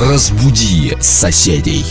Разбуди соседей.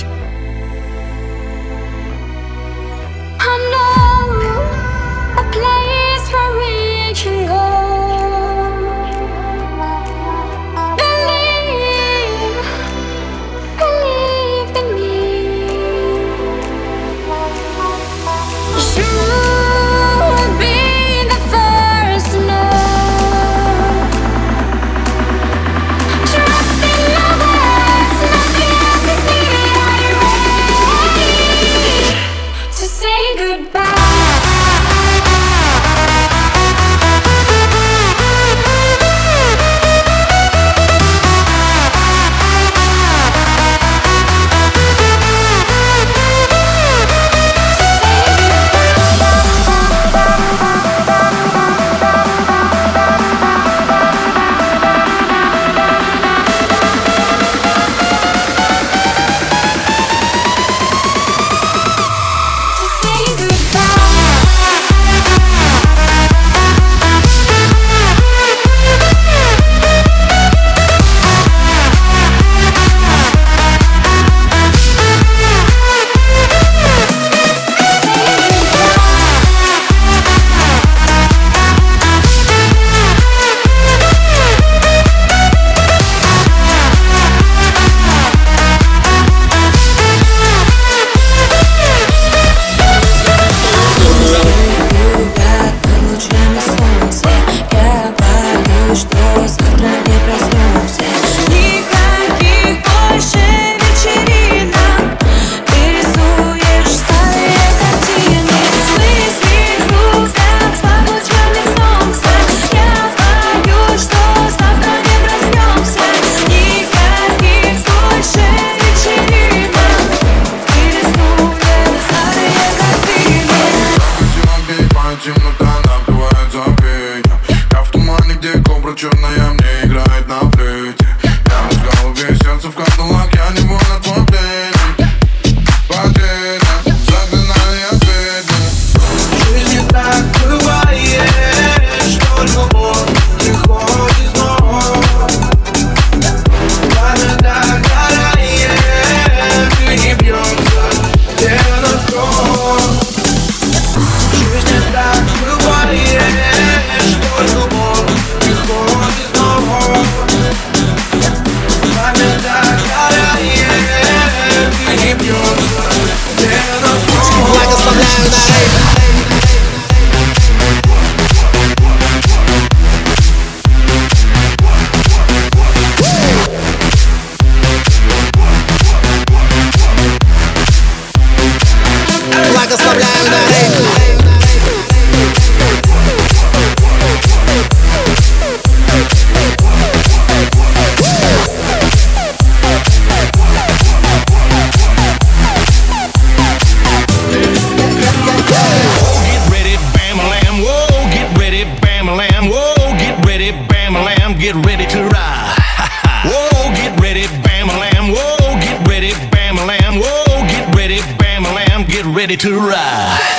ready to ride.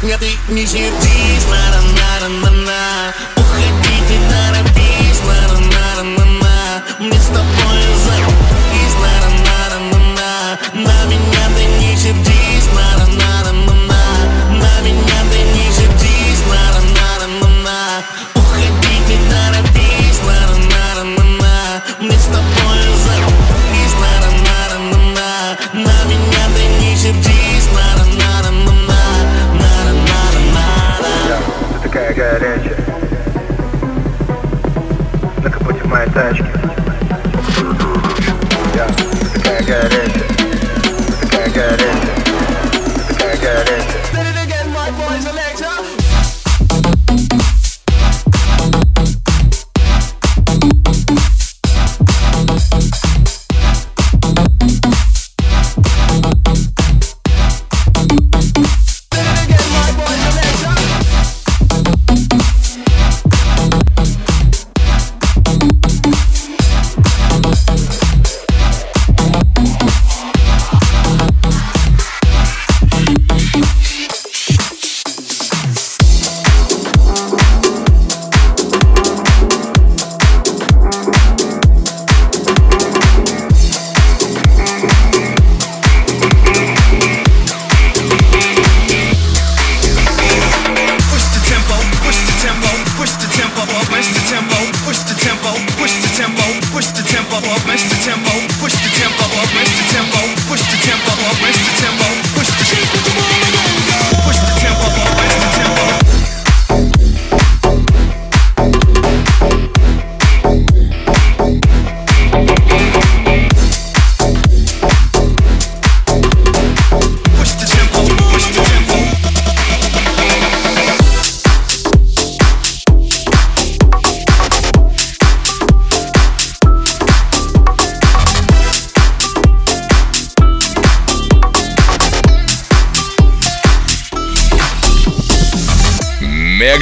Нет, ты не сердись, на на на на тачки.